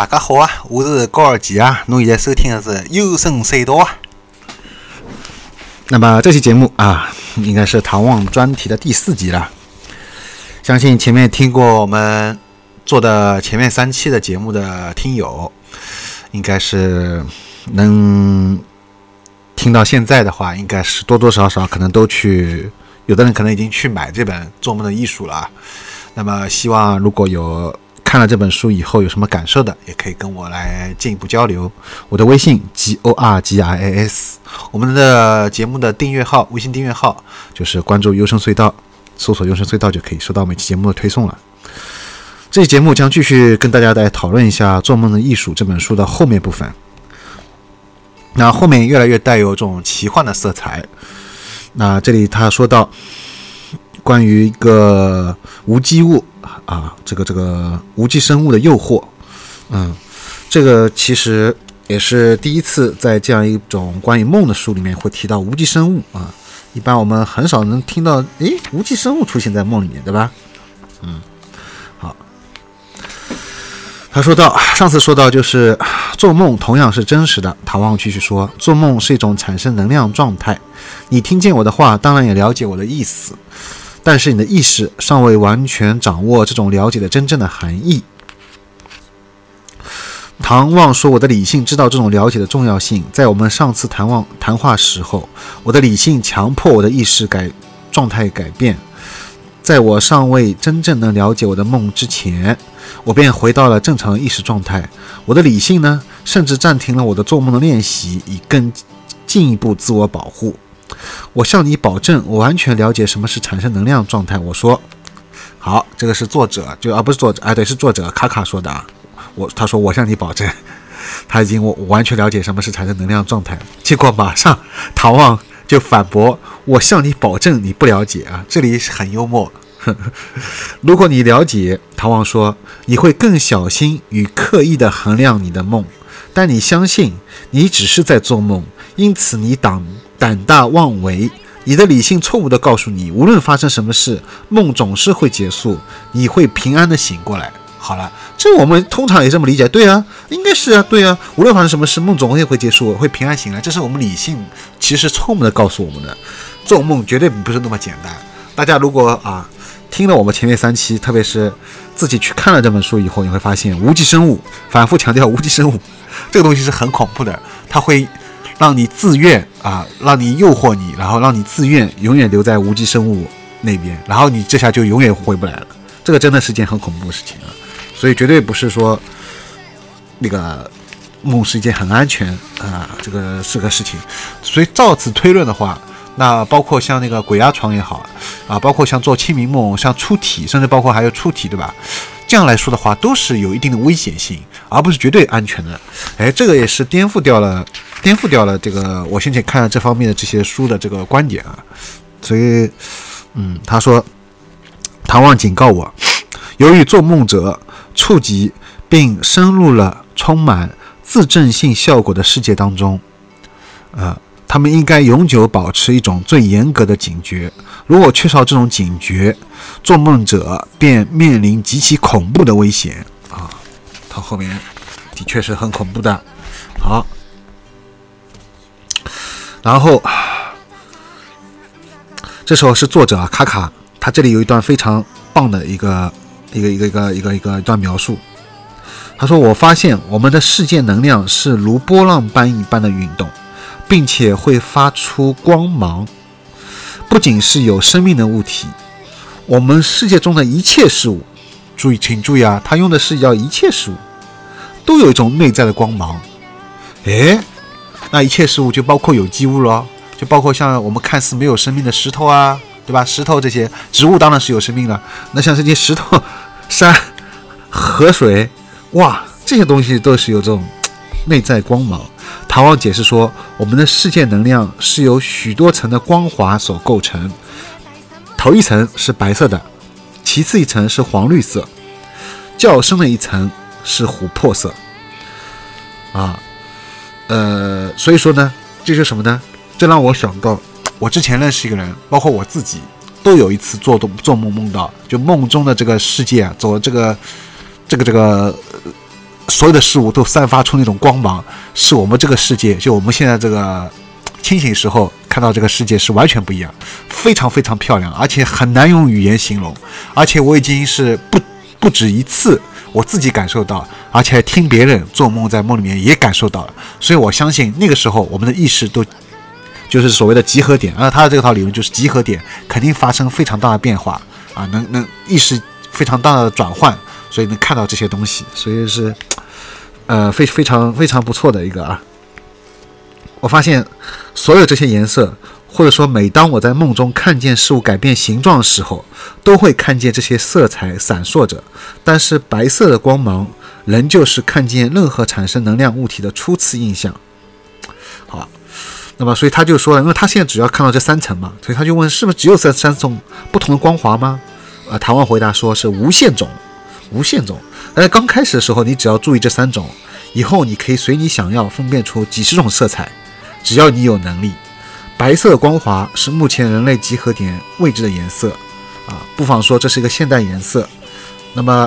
大家好啊，我是高尔基啊，侬现在收听的是幽深隧道啊。那么这期节目啊，应该是唐望专题的第四集了。相信前面听过我们做的前面三期的节目的听友，应该是能听到现在的话，应该是多多少少可能都去，有的人可能已经去买这本《做梦的艺术》了。那么希望如果有看了这本书以后有什么感受的，也可以跟我来进一步交流。我的微信 g o r g i a s，我们的节目的订阅号，微信订阅号就是关注“优声隧道”，搜索“优声隧道”就可以收到每期节目的推送了。这期节目将继续跟大家来讨论一下《做梦的艺术》这本书的后面部分。那后面越来越带有这种奇幻的色彩。那这里他说到关于一个无机物。啊，这个这个无机生物的诱惑，嗯，这个其实也是第一次在这样一种关于梦的书里面会提到无机生物啊。一般我们很少能听到，诶，无机生物出现在梦里面，对吧？嗯，好。他说到，上次说到就是做梦同样是真实的。唐望继续说，做梦是一种产生能量状态。你听见我的话，当然也了解我的意思。但是你的意识尚未完全掌握这种了解的真正的含义。唐望说：“我的理性知道这种了解的重要性。在我们上次谈望谈话时候，我的理性强迫我的意识改状态改变。在我尚未真正能了解我的梦之前，我便回到了正常意识状态。我的理性呢，甚至暂停了我的做梦的练习，以更进一步自我保护。”我向你保证，我完全了解什么是产生能量状态。我说，好，这个是作者，就而不是作者，哎，对，是作者卡卡说的啊。我他说我向你保证，他已经我完全了解什么是产生能量状态。结果马上唐望就反驳，我向你保证你不了解啊。这里很幽默。如果你了解，唐望说你会更小心与刻意的衡量你的梦，但你相信你只是在做梦，因此你挡。胆大妄为，你的理性错误地告诉你，无论发生什么事，梦总是会结束，你会平安地醒过来。好了，这我们通常也这么理解，对啊，应该是啊，对啊，无论发生什么事，梦总会会结束，会平安醒来，这是我们理性其实错误地告诉我们的。做梦绝对不是那么简单。大家如果啊听了我们前面三期，特别是自己去看了这本书以后，你会发现无机生物，反复强调无机生物这个东西是很恐怖的，它会。让你自愿啊，让你诱惑你，然后让你自愿永远留在无机生物那边，然后你这下就永远回不来了。这个真的是件很恐怖的事情啊，所以绝对不是说那个梦是一件很安全啊，这个是个事情。所以照此推论的话，那包括像那个鬼压床也好啊，包括像做清明梦、像出体，甚至包括还有出体，对吧？这样来说的话，都是有一定的危险性，而不是绝对安全的。哎，这个也是颠覆掉了。颠覆掉了这个我先前看了这方面的这些书的这个观点啊，所以，嗯，他说，唐望警告我，由于做梦者触及并深入了充满自证性效果的世界当中，呃，他们应该永久保持一种最严格的警觉。如果缺少这种警觉，做梦者便面临极其恐怖的危险啊！他后面的确是很恐怖的。好。然后，这时候是作者啊，卡卡，他这里有一段非常棒的一个一个一个一个一个一个一段描述。他说：“我发现我们的世界能量是如波浪般一般的运动，并且会发出光芒。不仅是有生命的物体，我们世界中的一切事物，注意，请注意啊，他用的是叫一切事物，都有一种内在的光芒。诶。那一切事物就包括有机物咯，就包括像我们看似没有生命的石头啊，对吧？石头这些植物当然是有生命了。那像这些石头、山、河水，哇，这些东西都是有这种内在光芒。唐望解释说，我们的世界能量是由许多层的光华所构成，头一层是白色的，其次一层是黄绿色，较深的一层是琥珀色。啊，呃，所以说呢，这是什么呢？这让我想到，我之前认识一个人，包括我自己，都有一次做梦做梦梦到，就梦中的这个世界啊，走这个这个这个。所有的事物都散发出那种光芒，是我们这个世界，就我们现在这个清醒时候看到这个世界是完全不一样，非常非常漂亮，而且很难用语言形容。而且我已经是不不止一次我自己感受到，而且还听别人做梦在梦里面也感受到了。所以我相信那个时候我们的意识都就是所谓的集合点，而他的这套理论就是集合点肯定发生非常大的变化啊，能能意识非常大的转换，所以能看到这些东西，所以是。呃，非非常非常不错的一个啊！我发现所有这些颜色，或者说每当我在梦中看见事物改变形状的时候，都会看见这些色彩闪烁着。但是白色的光芒仍旧是看见任何产生能量物体的初次印象。好，那么所以他就说了，因为他现在只要看到这三层嘛，所以他就问是不是只有这三种不同的光华吗？啊，唐望回答说是无限种，无限种。而刚开始的时候，你只要注意这三种，以后你可以随你想要分辨出几十种色彩，只要你有能力。白色光滑是目前人类集合点位置的颜色，啊，不妨说这是一个现代颜色。那么，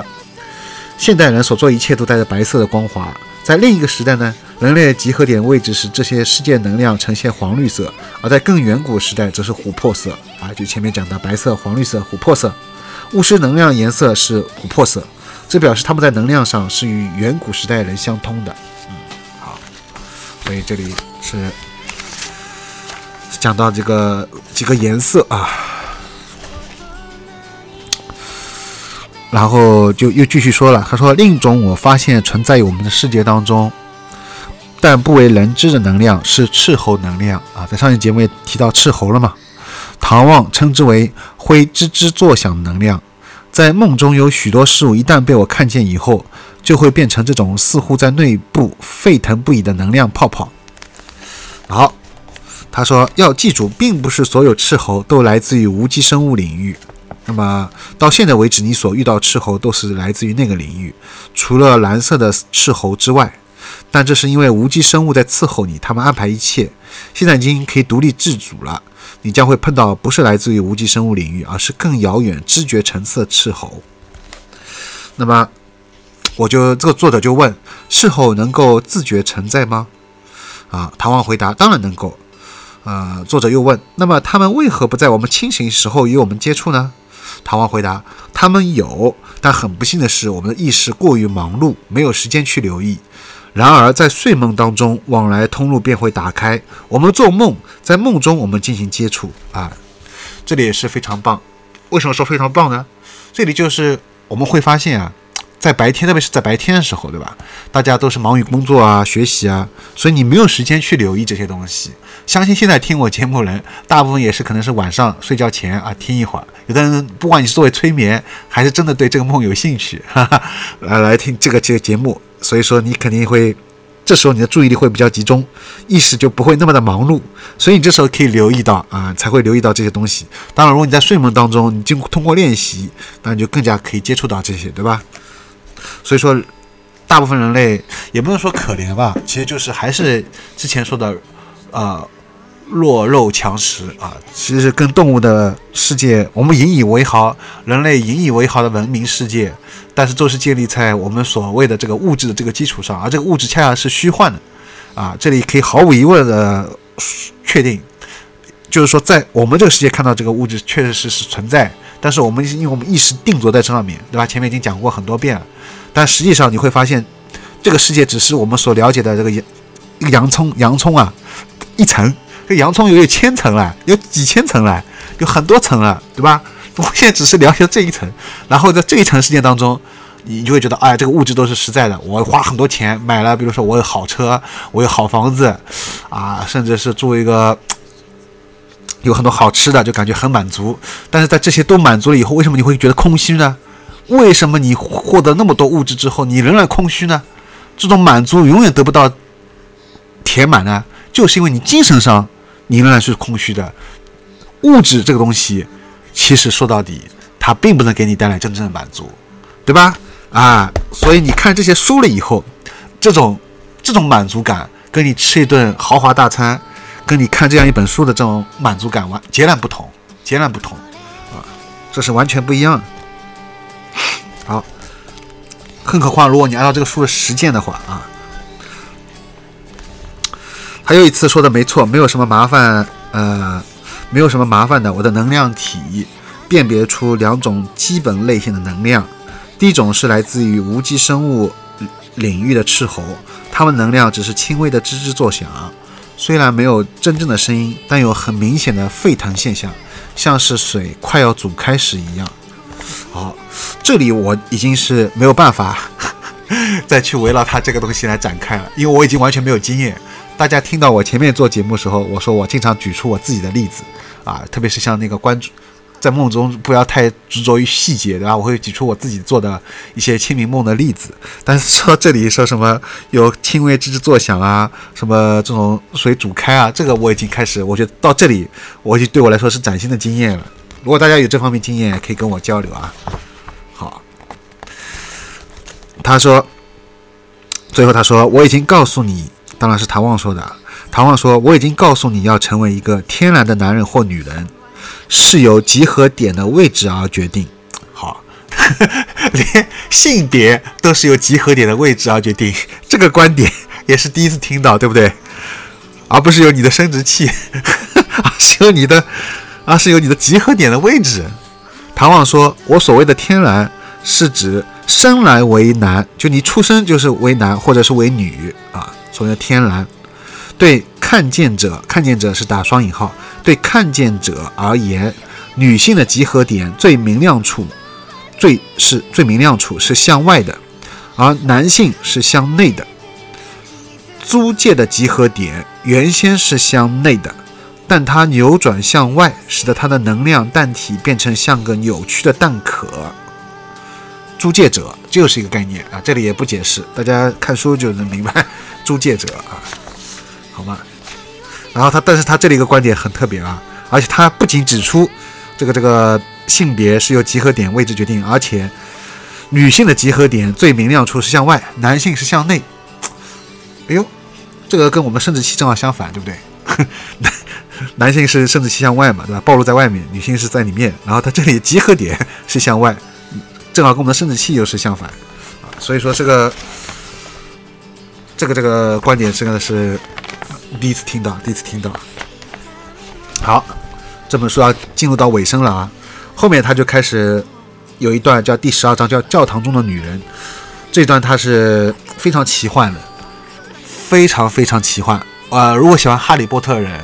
现代人所做一切都带着白色的光滑。在另一个时代呢，人类的集合点位置是这些世界能量呈现黄绿色，而在更远古时代则是琥珀色，啊，就前面讲的白色、黄绿色、琥珀色。巫师能量颜色是琥珀色。这表示他们在能量上是与远古时代人相通的。嗯，好，所以这里是讲到这个几个颜色啊，然后就又继续说了，他说另一种我发现存在于我们的世界当中，但不为人知的能量是赤猴能量啊，在上一节目也提到赤猴了嘛，唐望称之为会吱吱作响能量。在梦中有许多事物，一旦被我看见以后，就会变成这种似乎在内部沸腾不已的能量泡泡。好，他说要记住，并不是所有赤猴都来自于无机生物领域。那么到现在为止，你所遇到赤猴都是来自于那个领域，除了蓝色的赤猴之外。但这是因为无机生物在伺候你，他们安排一切，现在已经可以独立自主了。你将会碰到不是来自于无机生物领域，而是更遥远知觉层次的赤猴。那么，我就这个作者就问：赤猴能够自觉存在吗？啊，唐王回答：当然能够。呃，作者又问：那么他们为何不在我们清醒时候与我们接触呢？唐王回答：他们有，但很不幸的是，我们的意识过于忙碌，没有时间去留意。然而，在睡梦当中，往来通路便会打开。我们做梦，在梦中我们进行接触啊，这里也是非常棒。为什么说非常棒呢？这里就是我们会发现啊，在白天，特别是在白天的时候，对吧？大家都是忙于工作啊、学习啊，所以你没有时间去留意这些东西。相信现在听我节目人，大部分也是可能是晚上睡觉前啊听一会儿。有的人不管你是作为催眠，还是真的对这个梦有兴趣，哈哈，来来听这个这个节目。所以说，你肯定会，这时候你的注意力会比较集中，意识就不会那么的忙碌。所以你这时候可以留意到啊，才会留意到这些东西。当然，如果你在睡梦当中，你经通过练习，那你就更加可以接触到这些，对吧？所以说，大部分人类也不能说可怜吧，其实就是还是之前说的，呃。弱肉强食啊，其实跟动物的世界，我们引以为豪，人类引以为豪的文明世界，但是都是建立在我们所谓的这个物质的这个基础上，而这个物质恰恰是虚幻的啊！这里可以毫无疑问的确定，就是说，在我们这个世界看到这个物质确实是是存在，但是我们因为我们意识定着在这上面对吧？前面已经讲过很多遍了，但实际上你会发现，这个世界只是我们所了解的这个洋洋葱，洋葱啊，一层。这洋葱有有千层了，有几千层了，有很多层了，对吧？我现在只是了解这一层，然后在这一层世界当中，你就会觉得，哎，这个物质都是实在的。我花很多钱买了，比如说我有好车，我有好房子，啊，甚至是住一个有很多好吃的，就感觉很满足。但是在这些都满足了以后，为什么你会觉得空虚呢？为什么你获得那么多物质之后，你仍然空虚呢？这种满足永远得不到。填满呢？就是因为你精神上你仍然是空虚的。物质这个东西，其实说到底，它并不能给你带来真正的满足，对吧？啊，所以你看这些书了以后，这种这种满足感，跟你吃一顿豪华大餐，跟你看这样一本书的这种满足感完截然不同，截然不同啊，这是完全不一样的。好，更何况如果你按照这个书的实践的话啊。还有一次说的没错，没有什么麻烦，呃，没有什么麻烦的。我的能量体辨别出两种基本类型的能量，第一种是来自于无机生物领域的斥候，它们能量只是轻微的吱吱作响，虽然没有真正的声音，但有很明显的沸腾现象，像是水快要煮开时一样。好，这里我已经是没有办法 再去围绕它这个东西来展开了，因为我已经完全没有经验。大家听到我前面做节目时候，我说我经常举出我自己的例子啊，特别是像那个关注在梦中不要太执着于细节，对吧？我会举出我自己做的一些清明梦的例子。但是说到这里说什么有轻微吱吱作响啊，什么这种水煮开啊，这个我已经开始，我觉得到这里我已经对我来说是崭新的经验了。如果大家有这方面经验，可以跟我交流啊。好，他说，最后他说我已经告诉你。当然是唐望说的。唐望说：“我已经告诉你要成为一个天然的男人或女人，是由集合点的位置而决定。好，连性别都是由集合点的位置而决定，这个观点也是第一次听到，对不对？而不是由你的生殖器，而是由你的，而是由你的集合点的位置。”唐望说：“我所谓的天然，是指生来为男，就你出生就是为男或者是为女啊。”所谓的天然，对看见者，看见者是打双引号，对看见者而言，女性的集合点最明亮处，最是最明亮处是向外的，而男性是向内的。租界的集合点原先是向内的，但它扭转向外，使得它的能量弹体变成像个扭曲的蛋壳。租借者就是一个概念啊，这里也不解释，大家看书就能明白。租借者啊，好吗？然后他，但是他这里一个观点很特别啊，而且他不仅指出这个这个性别是由集合点位置决定，而且女性的集合点最明亮处是向外，男性是向内。哎呦，这个跟我们生殖器正好相反，对不对？男 男性是生殖器向外嘛，对吧？暴露在外面，女性是在里面。然后他这里集合点 是向外，正好跟我们的生殖器又是相反啊，所以说这个。这个这个观点真的是第一次听到，第一次听到。好，这本书要进入到尾声了啊，后面他就开始有一段叫第十二章，叫教堂中的女人。这段它是非常奇幻的，非常非常奇幻。呃，如果喜欢哈利波特的人，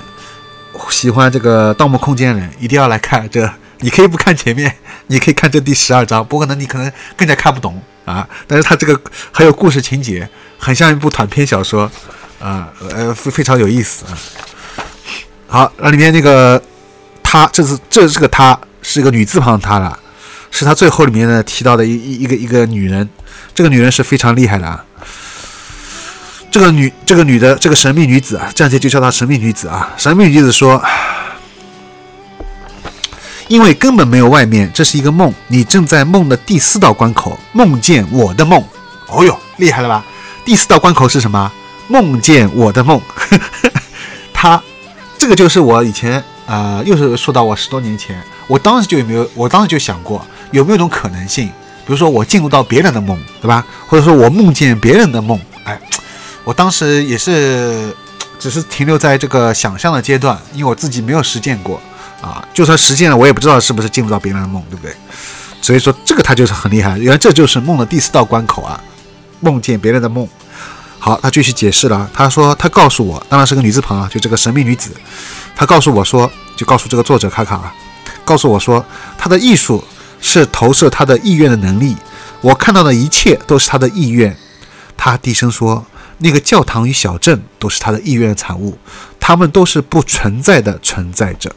喜欢这个盗墓空间的人，一定要来看这。你可以不看前面，你可以看这第十二章，不过呢，你可能更加看不懂啊。但是它这个很有故事情节。很像一部短篇小说，啊，呃，非非常有意思啊。好，那里面那个她，这是这是个她，是一个女字旁的她了，是她最后里面呢提到的一一一个一个女人，这个女人是非常厉害的啊。这个女这个女的这个神秘女子啊，暂且就叫她神秘女子啊。神秘女子说，因为根本没有外面，这是一个梦，你正在梦的第四道关口，梦见我的梦。哦哟，厉害了吧？第四道关口是什么？梦见我的梦，他这个就是我以前呃，又是说到我十多年前，我当时就有没有，我当时就想过有没有一种可能性，比如说我进入到别人的梦，对吧？或者说我梦见别人的梦，哎，我当时也是只是停留在这个想象的阶段，因为我自己没有实践过啊，就算实践了，我也不知道是不是进入到别人的梦，对不对？所以说这个他就是很厉害，原来这就是梦的第四道关口啊。梦见别人的梦，好，他继续解释了。他说，他告诉我，当然是个女字旁啊，就这个神秘女子。他告诉我说，就告诉这个作者卡卡啊，告诉我说，他的艺术是投射他的意愿的能力。我看到的一切都是他的意愿。他低声说，那个教堂与小镇都是他的意愿的产物，他们都是不存在的存在者，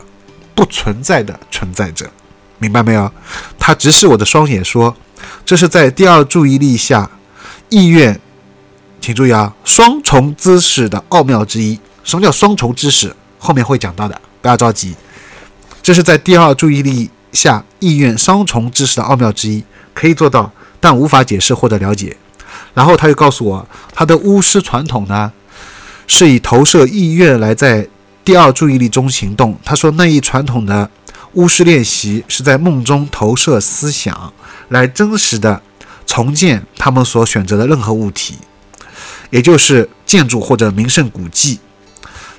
不存在的存在者，明白没有？他直视我的双眼说，这是在第二注意力下。意愿请注意啊，双重姿势的奥妙之一。什么叫双重知识？后面会讲到的，不要着急。这是在第二注意力下意愿双重知识的奥妙之一，可以做到，但无法解释或者了解。然后他又告诉我，他的巫师传统呢，是以投射意愿来在第二注意力中行动。他说那一传统的巫师练习是在梦中投射思想，来真实的重建他们所选择的任何物体，也就是建筑或者名胜古迹。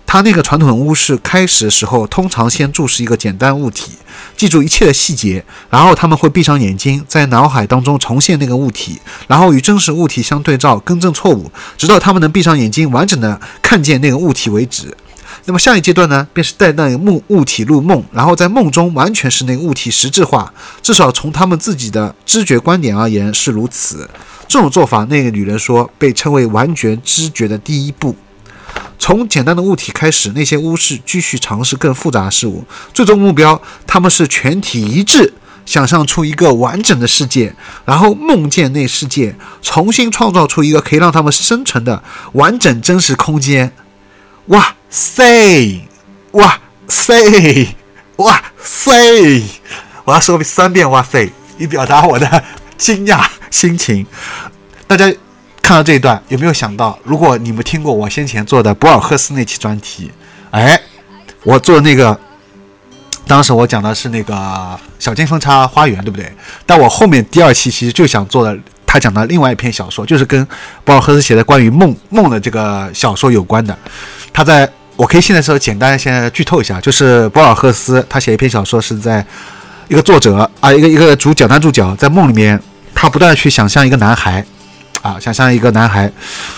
他那个传统的巫师开始的时候，通常先注视一个简单物体，记住一切的细节，然后他们会闭上眼睛，在脑海当中重现那个物体，然后与真实物体相对照，更正错误，直到他们能闭上眼睛，完整的看见那个物体为止。那么下一阶段呢，便是带那个梦物体入梦，然后在梦中完全是那个物体实质化，至少从他们自己的知觉观点而言是如此。这种做法，那个女人说，被称为完全知觉的第一步。从简单的物体开始，那些巫师继续尝试更复杂的事物。最终目标，他们是全体一致，想象出一个完整的世界，然后梦见那世界，重新创造出一个可以让他们生存的完整真实空间。哇塞！哇塞！哇塞！我要说三遍哇塞，以表达我的惊讶心情。大家。看到这一段，有没有想到，如果你们听过我先前做的博尔赫斯那期专题，哎，我做那个，当时我讲的是那个小金分叉花园，对不对？但我后面第二期其实就想做的，他讲的另外一篇小说，就是跟博尔赫斯写的关于梦梦的这个小说有关的。他在我可以现在说简单先剧透一下，就是博尔赫斯他写一篇小说，是在一个作者啊，一个一个主角男主角在梦里面，他不断去想象一个男孩。啊，想象一个男孩，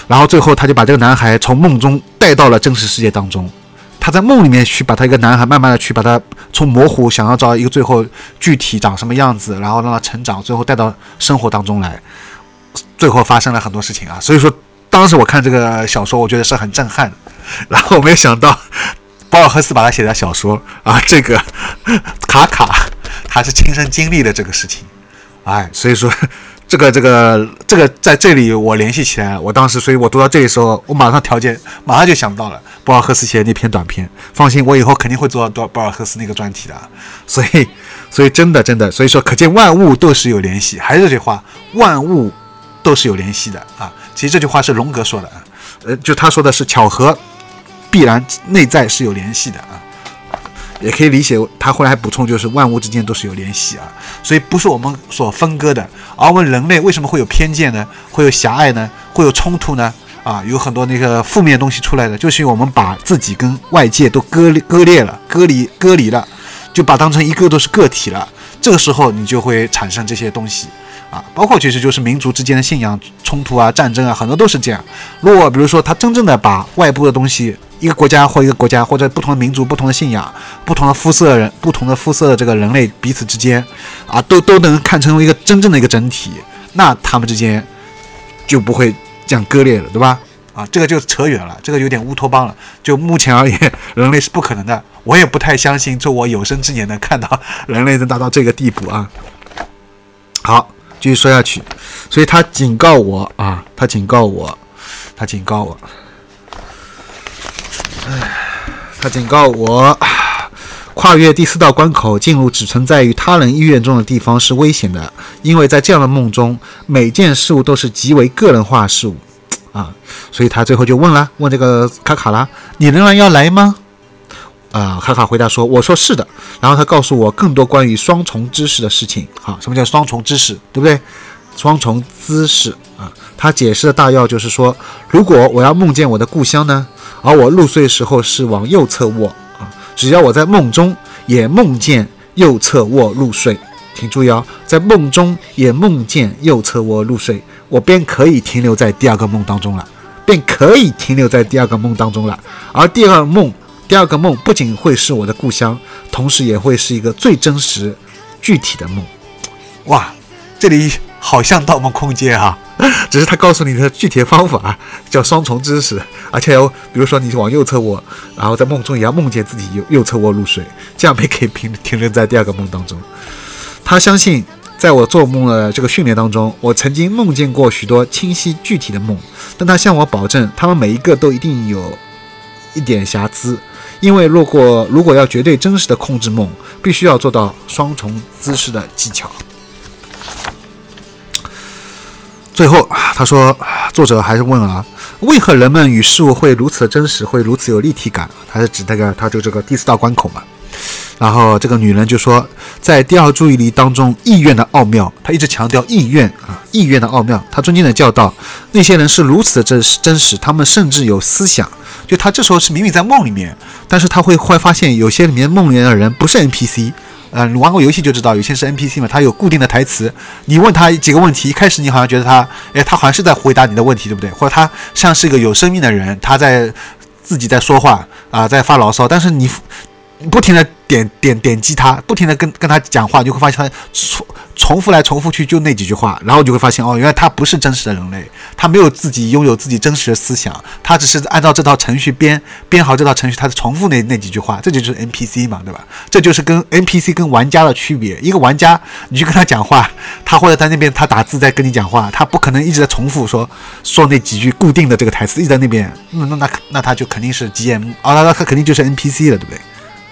然后最后他就把这个男孩从梦中带到了真实世界当中。他在梦里面去把他一个男孩，慢慢的去把他从模糊想要找一个最后具体长什么样子，然后让他成长，最后带到生活当中来。最后发生了很多事情啊，所以说当时我看这个小说，我觉得是很震撼。然后没有想到，博尔赫斯把他写的小说啊，这个卡卡他是亲身经历了这个事情，哎，所以说。这个这个这个在这里我联系起来，我当时，所以我读到这里时候，我马上条件马上就想到了博尔赫斯写的那篇短篇。放心，我以后肯定会做到博尔赫斯那个专题的。所以，所以真的真的，所以说可见万物都是有联系。还是这句话，万物都是有联系的啊。其实这句话是荣格说的啊，呃，就他说的是巧合必然内在是有联系的啊。也可以理解，他后来还补充，就是万物之间都是有联系啊，所以不是我们所分割的。而我们人类为什么会有偏见呢？会有狭隘呢？会有冲突呢？啊，有很多那个负面东西出来的，就是因为我们把自己跟外界都割裂、割裂了、隔离、隔离了，就把当成一个都是个体了。这个时候你就会产生这些东西啊，包括其实就是民族之间的信仰冲突啊、战争啊，很多都是这样。如果比如说他真正的把外部的东西，一个国家或一个国家，或者不同的民族、不同的信仰、不同的肤色人、不同的肤色的这个人类彼此之间，啊，都都能看成为一个真正的一个整体，那他们之间就不会这样割裂了，对吧？啊，这个就 扯远了，这个有点乌托邦了。就目前而言，人类是不可能的，我也不太相信，就我有生之年能看到人类能达到这个地步啊。好，继续说下去，所以他警告我啊，他警告我，他警告我。他警告我，跨越第四道关口，进入只存在于他人意愿中的地方是危险的，因为在这样的梦中，每件事物都是极为个人化事物，啊，所以他最后就问了，问这个卡卡拉，你仍然要来吗？啊，卡卡回答说，我说是的。然后他告诉我更多关于双重知识的事情。好，什么叫双重知识？对不对？双重姿势啊，他解释的大要就是说，如果我要梦见我的故乡呢？而我入睡时候是往右侧卧啊，只要我在梦中也梦见右侧卧入睡，请注意啊，在梦中也梦见右侧卧入睡，我便可以停留在第二个梦当中了，便可以停留在第二个梦当中了。而第二梦，第二个梦不仅会是我的故乡，同时也会是一个最真实、具体的梦。哇，这里好像《盗梦空间》啊。只是他告诉你的具体方法叫双重知识，而且有，比如说你往右侧卧，然后在梦中也要梦见自己右右侧卧入睡，这样便可以停停留在第二个梦当中。他相信在我做梦的这个训练当中，我曾经梦见过许多清晰具体的梦，但他向我保证，他们每一个都一定有一点瑕疵，因为如果如果要绝对真实的控制梦，必须要做到双重姿势的技巧。最后，他说，作者还是问啊，为何人们与事物会如此真实，会如此有立体感？他是指那个，他就这个第四道关口嘛。然后这个女人就说，在第二注意力当中，意愿的奥妙，他一直强调意愿啊，意愿的奥妙。他尊敬的教导，那些人是如此的真实真实，他们甚至有思想。就他这时候是明明在梦里面，但是他会会发现有些里面梦里面的人不是 NPC。呃，你玩过游戏就知道，有些是 NPC 嘛，他有固定的台词。你问他几个问题，一开始你好像觉得他，哎，他好像是在回答你的问题，对不对？或者他像是一个有生命的人，他在自己在说话啊，在发牢骚。但是你你不停的点点点击他，不停的跟跟他讲话，你就会发现他重重复来重复去就那几句话，然后你就会发现哦，原来他不是真实的人类，他没有自己拥有自己真实的思想，他只是按照这套程序编编好这套程序，他是重复那那几句话，这就是 NPC 嘛，对吧？这就是跟 NPC 跟玩家的区别。一个玩家，你去跟他讲话，他或者在那边他打字在跟你讲话，他不可能一直在重复说说那几句固定的这个台词，一直在那边，那那那那他就肯定是 GM 啊，那他肯定就是 NPC 了，对不对？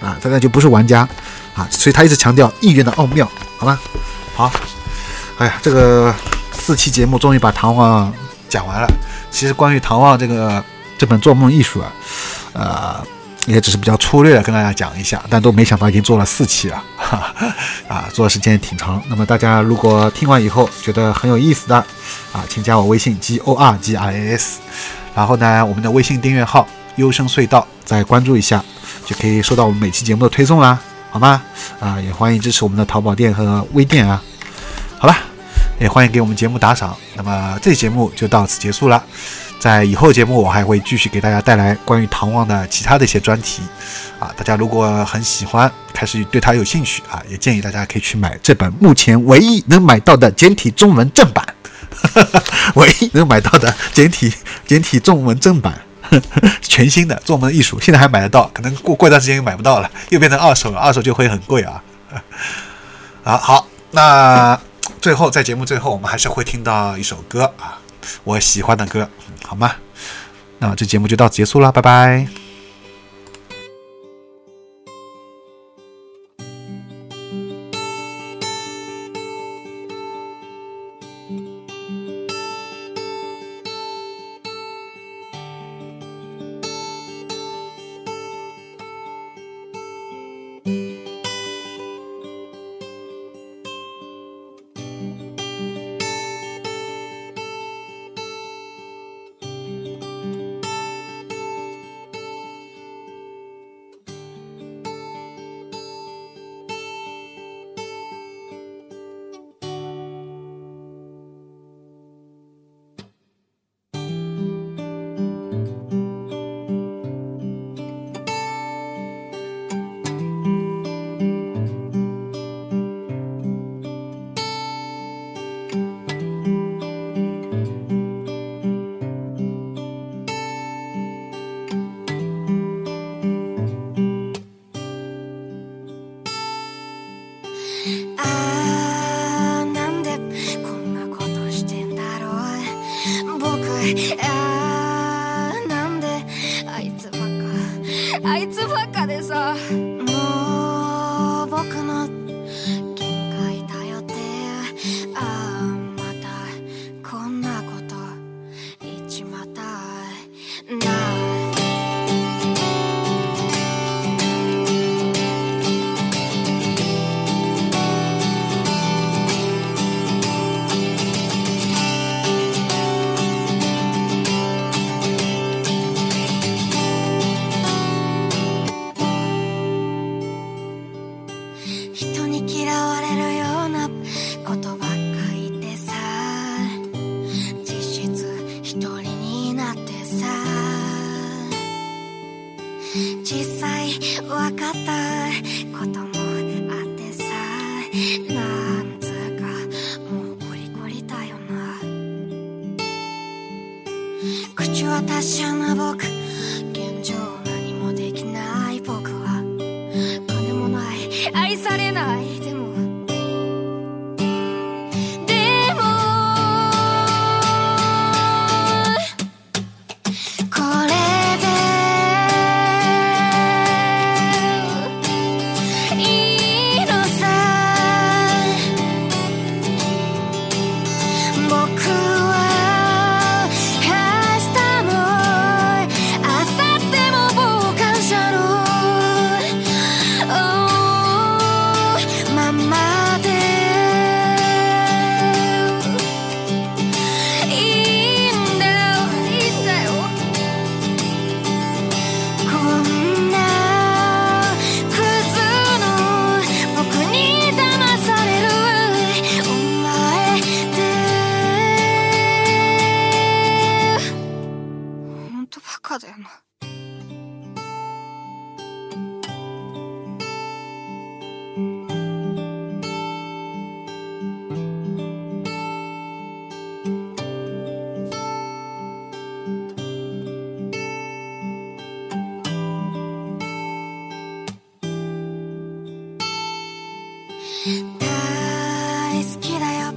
啊，这个就不是玩家啊，所以他一直强调意愿的奥妙，好吗？好，哎呀，这个四期节目终于把《唐望》讲完了。其实关于《唐望》这个这本做梦艺术啊，呃，也只是比较粗略的跟大家讲一下，但都没想到已经做了四期了，哈，啊，做的时间也挺长。那么大家如果听完以后觉得很有意思的啊，请加我微信 g o r g i s，然后呢，我们的微信订阅号“优声隧道”再关注一下，就可以收到我们每期节目的推送啦。好吗？啊，也欢迎支持我们的淘宝店和微店啊。好了，也欢迎给我们节目打赏。那么这期节目就到此结束了。在以后节目，我还会继续给大家带来关于唐望的其他的一些专题啊。大家如果很喜欢，开始对他有兴趣啊，也建议大家可以去买这本目前唯一能买到的简体中文正版，唯一能买到的简体简体中文正版。全新的做梦艺术，现在还买得到，可能过过一段时间又买不到了，又变成二手了，二手就会很贵啊。啊，好，那最后在节目最后，我们还是会听到一首歌啊，我喜欢的歌，好吗？那这节目就到此结束了，拜拜。大好きだよ。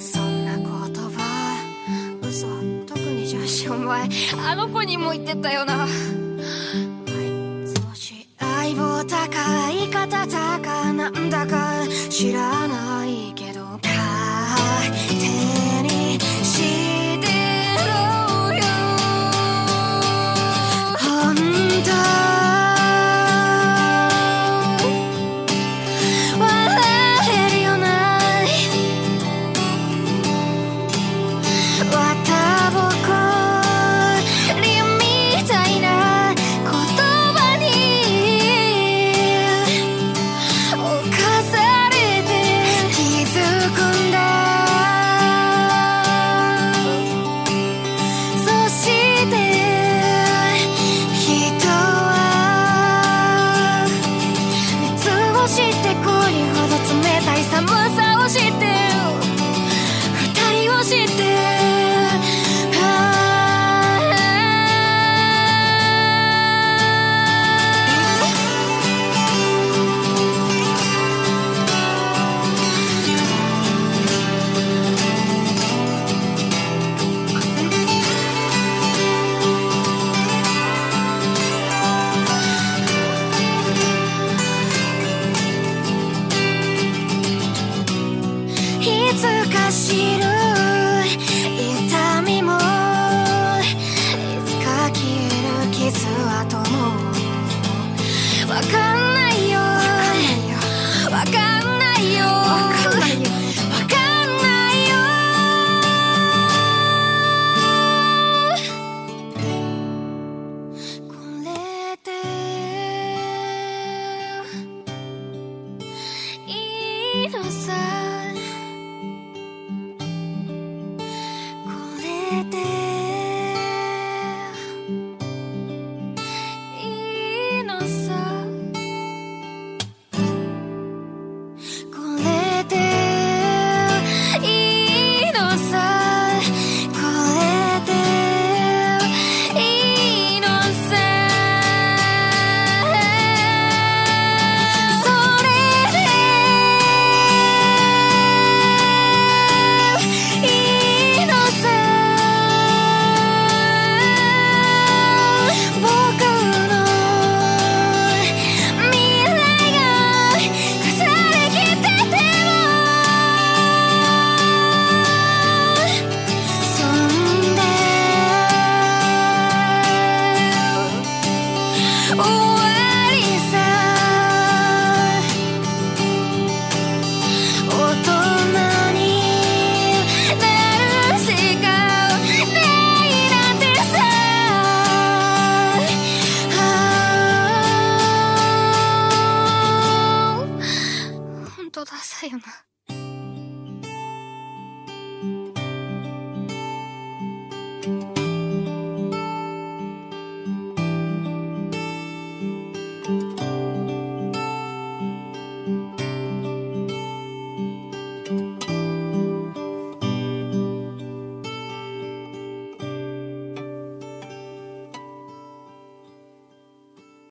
そんな言葉。嘘。特に女子お前あの子にも言ってたよな。